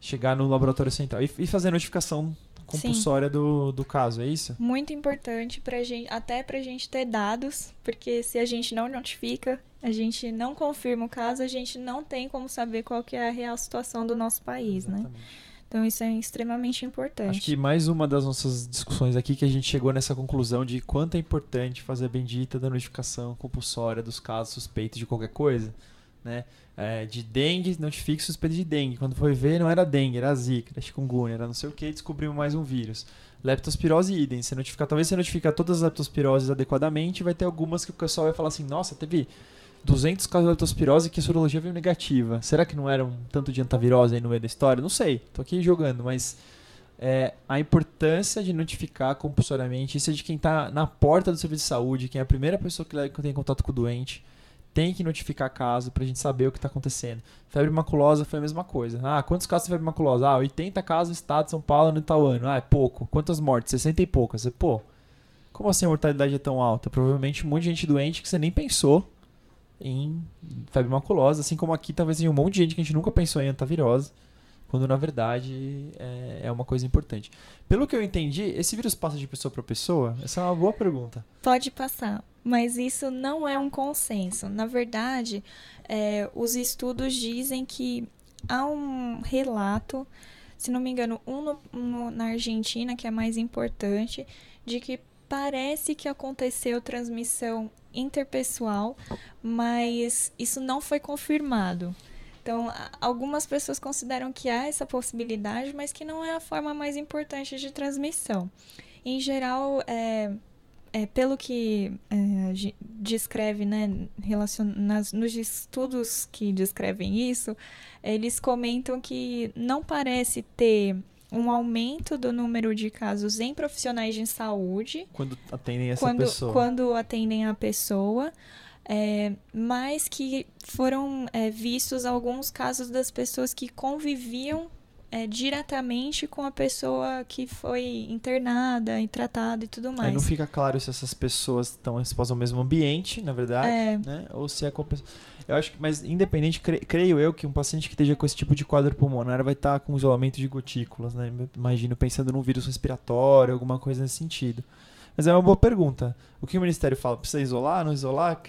chegar no laboratório central e, e fazer a notificação compulsória do, do caso, é isso? Muito importante pra gente, até pra gente ter dados, porque se a gente não notifica, a gente não confirma o caso, a gente não tem como saber qual que é a real situação do nosso país, né? Exatamente. né? Então isso é extremamente importante. Acho que mais uma das nossas discussões aqui que a gente chegou nessa conclusão de quanto é importante fazer a bendita da notificação compulsória dos casos suspeitos de qualquer coisa, né? É, de dengue, notifique suspeito de dengue. Quando foi ver, não era dengue, era zika, era chikungunya, era não sei o que, descobrimos mais um vírus. Leptospirose idem. Você notificar, talvez você notificar todas as leptospiroses adequadamente, vai ter algumas que o pessoal vai falar assim: "Nossa, teve 200 casos de leptospirose que a sorologia veio negativa. Será que não era um tanto de antavirose aí no meio da história? Não sei. Tô aqui jogando, mas é, a importância de notificar compulsoriamente, isso é de quem está na porta do serviço de saúde, quem é a primeira pessoa que tem contato com o doente tem que notificar caso pra gente saber o que tá acontecendo. Febre maculosa foi a mesma coisa. Ah, quantos casos de febre maculosa? Ah, 80 casos no estado de São Paulo no Itauano. Ah, é pouco. Quantas mortes? 60 e poucas. Você, pô, como assim a mortalidade é tão alta? Provavelmente um monte de gente doente que você nem pensou em febre maculosa, assim como aqui talvez tenha um monte de gente que a gente nunca pensou em antavirose, quando na verdade é, é uma coisa importante. Pelo que eu entendi, esse vírus passa de pessoa para pessoa? Essa é uma boa pergunta. Pode passar mas isso não é um consenso. Na verdade, é, os estudos dizem que há um relato, se não me engano, um no, na Argentina, que é mais importante, de que parece que aconteceu transmissão interpessoal, mas isso não foi confirmado. Então, algumas pessoas consideram que há essa possibilidade, mas que não é a forma mais importante de transmissão. Em geral, é, é, pelo que é, descreve, né, nas, nos estudos que descrevem isso, eles comentam que não parece ter um aumento do número de casos em profissionais de saúde. Quando atendem essa quando, pessoa. Quando atendem a pessoa. É, mas que foram é, vistos alguns casos das pessoas que conviviam é, diretamente com a pessoa que foi internada e tratada e tudo mais. Aí não fica claro se essas pessoas estão expostas ao mesmo ambiente, na verdade, é. né? Ou se é com. Eu acho que, mas independente, cre creio eu que um paciente que esteja com esse tipo de quadro pulmonar vai estar com isolamento de gotículas, né? Imagino pensando num vírus respiratório, alguma coisa nesse sentido. Mas é uma boa pergunta. O que o Ministério fala? Precisa isolar, não isolar?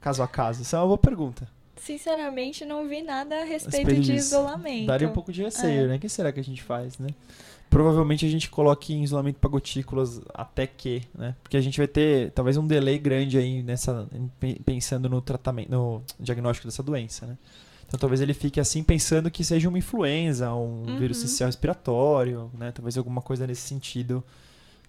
Caso a caso? Isso é uma boa pergunta. Sinceramente, não vi nada a respeito de isolamento. Daria um pouco de receio, é. né? O que será que a gente faz, né? Provavelmente a gente coloque em isolamento para gotículas até que, né? Porque a gente vai ter talvez um delay grande aí nessa pensando no tratamento, no diagnóstico dessa doença, né? Então talvez ele fique assim pensando que seja uma influenza, um uhum. vírus social respiratório, né? Talvez alguma coisa nesse sentido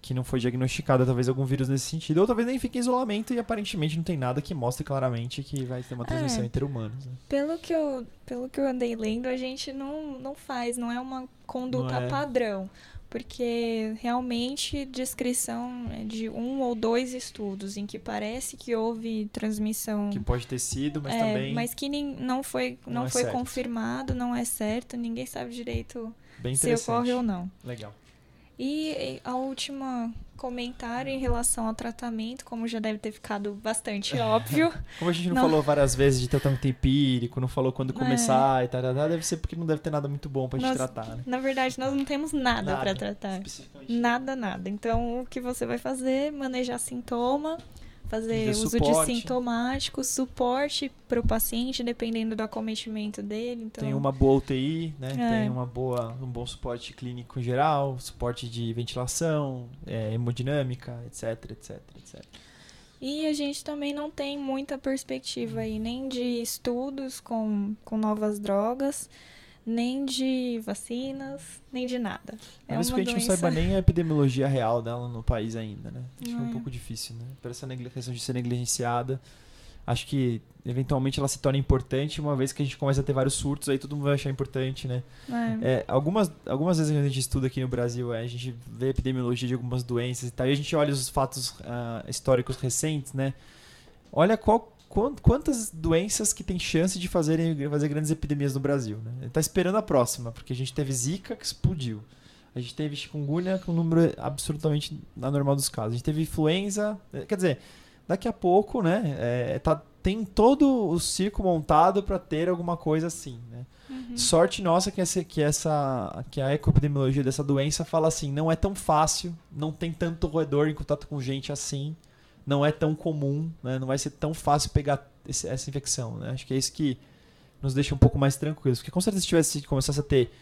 que não foi diagnosticada, talvez algum vírus nesse sentido, ou talvez nem fique em isolamento e aparentemente não tem nada que mostre claramente que vai ter uma transmissão é, entre humanos. Né? Pelo que eu, pelo que eu andei lendo, a gente não, não faz, não é uma conduta é. padrão, porque realmente descrição é de um ou dois estudos em que parece que houve transmissão que pode ter sido, mas é, também mas que nem, não foi não, não é foi confirmado, não é certo, ninguém sabe direito se ocorre ou não. Legal. E a última comentário em relação ao tratamento, como já deve ter ficado bastante óbvio. como a gente não, não, falou várias vezes de tratamento empírico, não falou quando começar é. e tal, deve ser porque não deve ter nada muito bom pra gente tratar, né? Na verdade, nós não temos nada, nada para tratar. Nada, nada. Então, o que você vai fazer? Manejar sintoma, fazer uso suporte. de sintomáticos, suporte para o paciente, dependendo do acometimento dele. Então... Tem uma boa UTI, né? É. Tem uma boa, um bom suporte clínico em geral, suporte de ventilação, é, hemodinâmica, etc, etc, etc. E a gente também não tem muita perspectiva aí, nem de estudos com, com novas drogas, nem de vacinas, nem de nada. É Mas que a gente doença... não saiba nem a epidemiologia real dela no país ainda, né? Acho que é um é. pouco difícil, né? Por essa questão de ser negligenciada. Acho que eventualmente ela se torna importante uma vez que a gente começa a ter vários surtos, aí todo mundo vai achar importante, né? É. É, algumas, algumas vezes a gente estuda aqui no Brasil, é, a gente vê a epidemiologia de algumas doenças e tal, e a gente olha os fatos uh, históricos recentes, né? Olha qual quantas doenças que tem chance de fazerem, fazer grandes epidemias no Brasil. Né? Ele está esperando a próxima, porque a gente teve Zika que explodiu. A gente teve chikungunya com um número absolutamente anormal dos casos. A gente teve influenza. eh, Quer dizer, daqui a pouco, né? é, tá, tem todo o circo montado para ter alguma coisa assim, né? Uhum. Sorte nossa que essa, que essa que a ecoepidemiologia dessa doença fala assim, não é tão fácil, não tem tanto roedor em contato com gente assim, não é tão comum, né? não vai ser tão fácil pegar esse- essa infecção, né? Acho que é isso que nos deixa um pouco mais tranquilos, porque com certeza se tivesse começasse a ter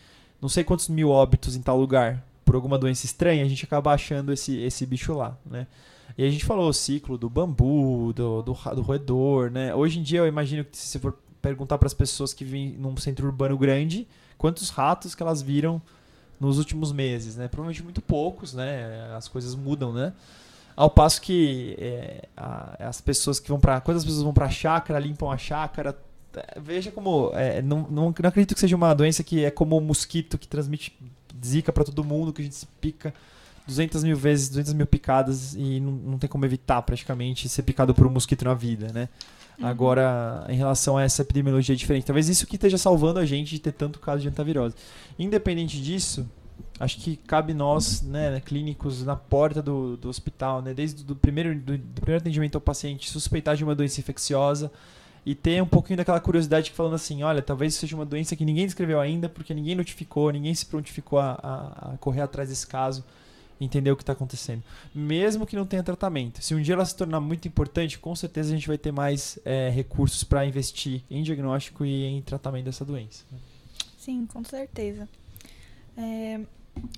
não sei quantos mil óbitos em tal lugar por alguma doença estranha, a gente acaba achando esse esse bicho lá, né? E a gente falou o ciclo do bambu, do, do, do roedor, né? Hoje em dia eu imagino que se você for perguntar para as pessoas que vivem num centro urbano grande, quantos ratos que elas viram nos últimos meses, né? Provavelmente muito poucos, né? As coisas mudam, né? Ao passo que é, a- as pessoas que vão para, quando as pessoas vão para a chácara, limpam a chácara, é, veja como é, não, não, não acredito que seja uma doença que é como o mosquito que transmite zika para todo mundo, que a gente se pica 200 mil vezes, 200 mil picadas e não, não tem como evitar praticamente ser picado por um mosquito na vida, né? Uhum. Agora, em relação a essa epidemiologia diferente, talvez isso que esteja salvando a gente de ter tanto caso de antavirose. Independente disso, acho que cabe nós, né, clínicos, na porta do, do hospital, né, desde do primeiro, do, do primeiro atendimento ao paciente, suspeitar de uma doença infecciosa e ter um pouquinho daquela curiosidade falando assim, olha, talvez seja uma doença que ninguém descreveu ainda, porque ninguém notificou, ninguém se prontificou a, a- a correr atrás desse caso, entender o que está acontecendo. Mesmo que não tenha tratamento. Se um dia ela se tornar muito importante, com certeza a gente vai ter mais é, recursos para investir em diagnóstico e em tratamento dessa doença. Sim, com certeza. É,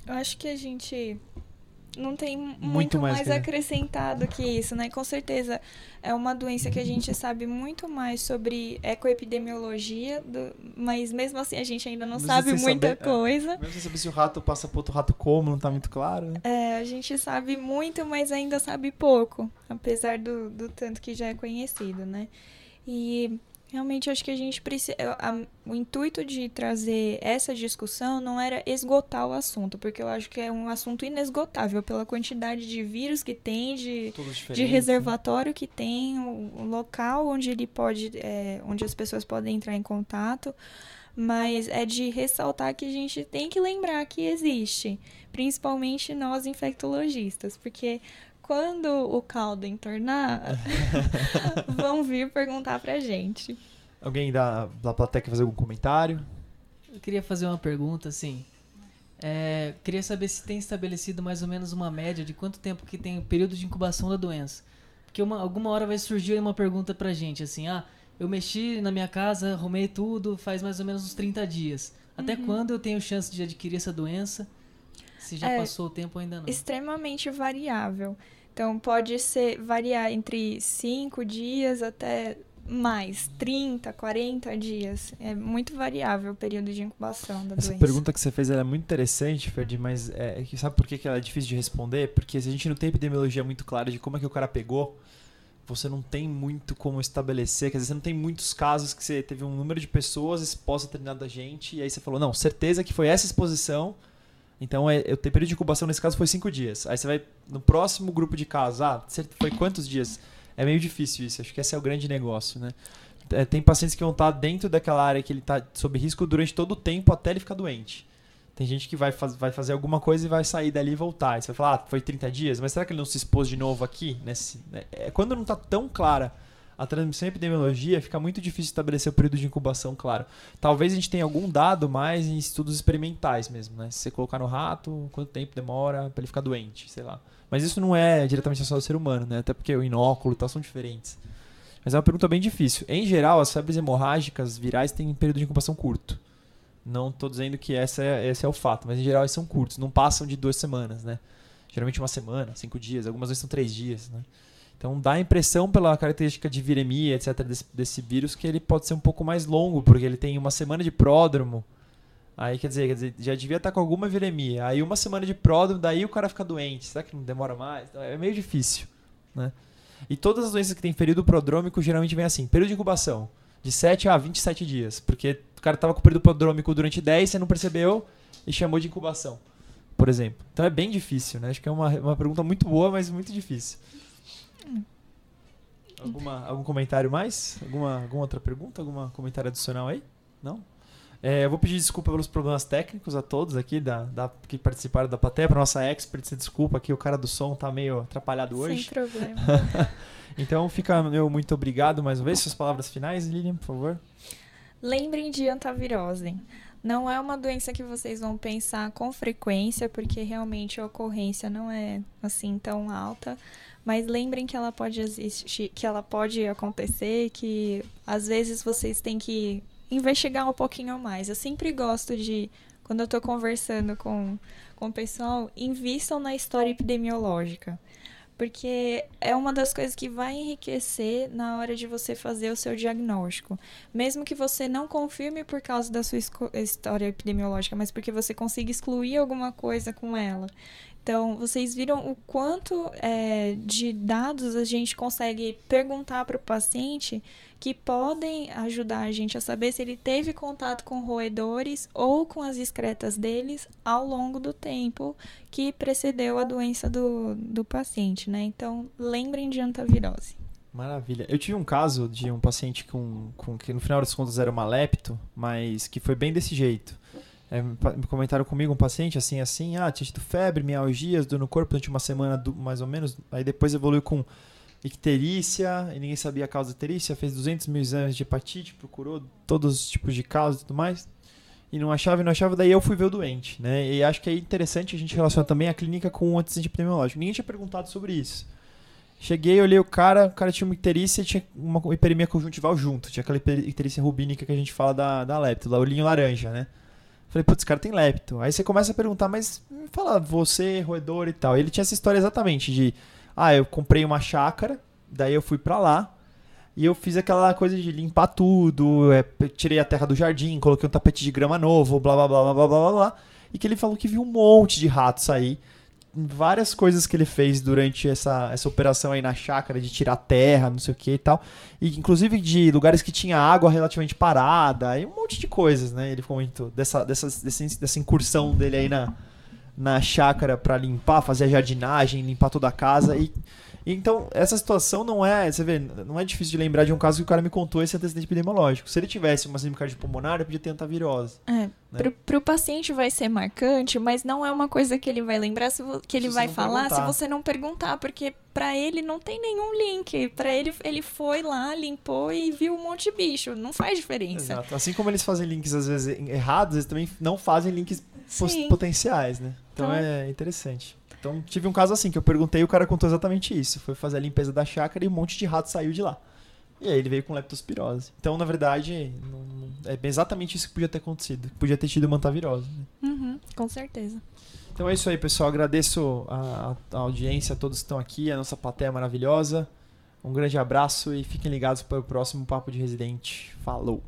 eu acho que a gente não tem muito, mais mais, que- acrescentado que isso, né? Com certeza é uma doença que a gente sabe muito mais sobre ecoepidemiologia, do- mas mesmo assim a gente ainda não Mesmo sabe muita saber, é. coisa. Mesmo sem saber se o rato passa para outro rato como, não está muito claro. Né? É, a gente sabe muito, mas ainda sabe pouco, apesar do, do tanto que já é conhecido, né? E realmente acho que a gente precisa. O intuito de trazer essa discussão não era esgotar o assunto, porque eu acho que é um assunto inesgotável pela quantidade de vírus que tem, de, de né? reservatório que tem, o, o local onde ele pode, é, onde as pessoas podem entrar em contato. Mas é de ressaltar que a gente tem que lembrar que existe, principalmente nós infectologistas, porque quando o caldo entornar, vão vir perguntar pra gente. Alguém da, da plateia quer fazer algum comentário? Eu queria fazer uma pergunta, assim. É, queria saber se tem estabelecido mais ou menos uma média de quanto tempo que tem o período de incubação da doença. Porque uma, alguma hora vai surgir uma pergunta pra gente, assim, ah, eu mexi na minha casa, arrumei tudo, faz mais ou menos uns 30 dias. Até Uhum. quando eu tenho chance de adquirir essa doença? Se já É, passou o tempo ou ainda não. Extremamente variável. Então pode ser variar entre 5 dias até mais, 30, 40 dias. É muito variável o período de incubação da Essa doença. pergunta que você fez é muito interessante, Ferdi, mas é, que sabe por que que ela é difícil de responder? Porque se a gente não tem epidemiologia muito clara de como é que o cara pegou, você não tem muito como estabelecer, quer dizer, você não tem muitos casos que você teve um número de pessoas expostas a determinada gente, e aí você falou, não, certeza que foi essa exposição, então é, o período de incubação nesse caso foi cinco dias. Aí você vai no próximo grupo de casos, ah, foi quantos dias? É meio difícil isso, acho que esse é o grande negócio, né? É, tem pacientes que vão estar dentro daquela área que ele está sob risco durante todo o tempo até ele ficar doente. Tem gente que vai, faz- vai fazer alguma coisa e vai sair dali e voltar. Aí você vai falar, ah, foi 30 dias, mas será que ele não se expôs de novo aqui? Nesse, né? é, quando não está tão clara a transmissão em epidemiologia, fica muito difícil estabelecer o período de incubação claro. Talvez a gente tenha algum dado mais em estudos experimentais mesmo, né? Se você colocar no rato, quanto tempo demora para ele ficar doente, sei lá. Mas isso não é diretamente associado ao ser humano, né? Até porque o inóculo e tal são diferentes. Mas é uma pergunta bem difícil. Em geral, as febres hemorrágicas virais têm um período de incubação curto. Não estou dizendo que essa é, esse é o fato, mas em geral eles são curtos, não passam de duas semanas, né? Geralmente uma semana, cinco dias, algumas vezes são três dias, né? Então dá a impressão pela característica de viremia, etc, desse, desse vírus, que ele pode ser um pouco mais longo, porque ele tem uma semana de pródromo. Aí quer dizer, quer dizer, já devia estar com alguma viremia. Aí uma semana de pródromo, daí o cara fica doente. Será que não demora mais? Então, É meio difícil, né? E todas as doenças que têm período prodrômico geralmente vem assim, período de incubação, de 7 a 27 dias, porque o cara tava com período prodrômico durante 10, você não percebeu e chamou de incubação, por exemplo. Então é bem difícil, né? Acho que é uma, uma pergunta muito boa, mas muito difícil. Alguma, algum comentário mais? Alguma, alguma outra pergunta? Algum comentário adicional aí? Não? É, eu vou pedir desculpa pelos problemas técnicos a todos aqui da, da- que participaram da plateia. Para nossa expert, se desculpa aqui, o cara do som tá meio atrapalhado hoje. Sem problema. Então fica meu muito obrigado mais uma vez. Suas palavras finais, Lilian, por favor. Lembrem de antavirose. Não é uma doença que vocês vão pensar com frequência, porque realmente a ocorrência não é assim tão alta. Mas lembrem que ela pode existir, que ela pode acontecer, que às vezes vocês têm que investigar um pouquinho mais. Eu sempre gosto de, quando eu tô conversando com, com o pessoal, invistam na história epidemiológica. Porque é uma das coisas que vai enriquecer na hora de você fazer o seu diagnóstico. Mesmo que você não confirme por causa da sua história epidemiológica, mas porque você consiga excluir alguma coisa com ela. Então, vocês viram o quanto é, de dados a gente consegue perguntar para o paciente que podem ajudar a gente a saber se ele teve contato com roedores ou com as excretas deles ao longo do tempo que precedeu a doença do, do paciente, né? Então, lembrem de antavirose. Maravilha. Eu tive um caso de um paciente com, com que no final das contas era uma lepto, mas que foi bem desse jeito. É, comentaram comigo um paciente assim, assim, ah, tinha tido febre, mialgias, dor no corpo durante uma semana do- mais ou menos, aí depois evoluiu com icterícia, e ninguém sabia a causa da icterícia, fez 200 mil exames de hepatite, procurou todos os tipos de causas e tudo mais, e não achava, e não achava, daí eu fui ver o doente, né, e acho que é interessante a gente relacionar também a clínica com o antecedente epidemiológico. Ninguém tinha perguntado sobre isso. Cheguei, olhei o cara, o cara tinha uma icterícia e tinha uma hiperemia conjuntival junto. Tinha aquela icterícia rubínica que a gente fala da, da lepto, da olhinho laranja, né? Falei, putz, esse cara tem lepto. Aí você começa a perguntar, mas fala você, roedor e tal. Ele tinha essa história exatamente de, ah, eu comprei uma chácara, daí eu fui pra lá e eu fiz aquela coisa de limpar tudo, é, tirei a terra do jardim, coloquei um tapete de grama novo, blá blá blá blá blá blá blá. E que ele falou que viu um monte de ratos aí várias coisas que ele fez durante essa, essa operação aí na chácara de tirar terra, não sei o que e tal. E inclusive de lugares que tinha água relativamente parada, e um monte de coisas, né? Ele comentou dessa, dessas, desse- dessa incursão dele aí na, na chácara pra limpar, fazer a jardinagem, limpar toda a casa. E então, essa situação não é, você vê, não é difícil de lembrar de um caso que o cara me contou esse antecedente epidemiológico. Se ele tivesse uma síndrome cardiopulmonar, ele podia ter antavirose. É, pro, pro paciente vai ser marcante, mas não é uma coisa que ele vai lembrar, se que ele Se vai falar perguntar. se você não perguntar, porque pra ele não tem nenhum link. Pra ele, ele foi lá, limpou e viu um monte de bicho. Não faz diferença. Exato. Assim como eles fazem links às vezes errados, eles também não fazem links potenciais, né? Então Então- é interessante. Então tive um caso assim que eu perguntei e o cara contou exatamente isso. Foi fazer a limpeza da chácara e um monte de rato saiu de lá. E aí ele veio com leptospirose. Então, na verdade, não- é exatamente isso que podia ter acontecido. Podia ter tido mantavirose. né? Uhum, com certeza. Então é isso aí, pessoal. Agradeço a, a- a audiência, a todos que estão aqui, a nossa plateia maravilhosa. Um grande abraço e fiquem ligados para o próximo Papo de Residente. Falou!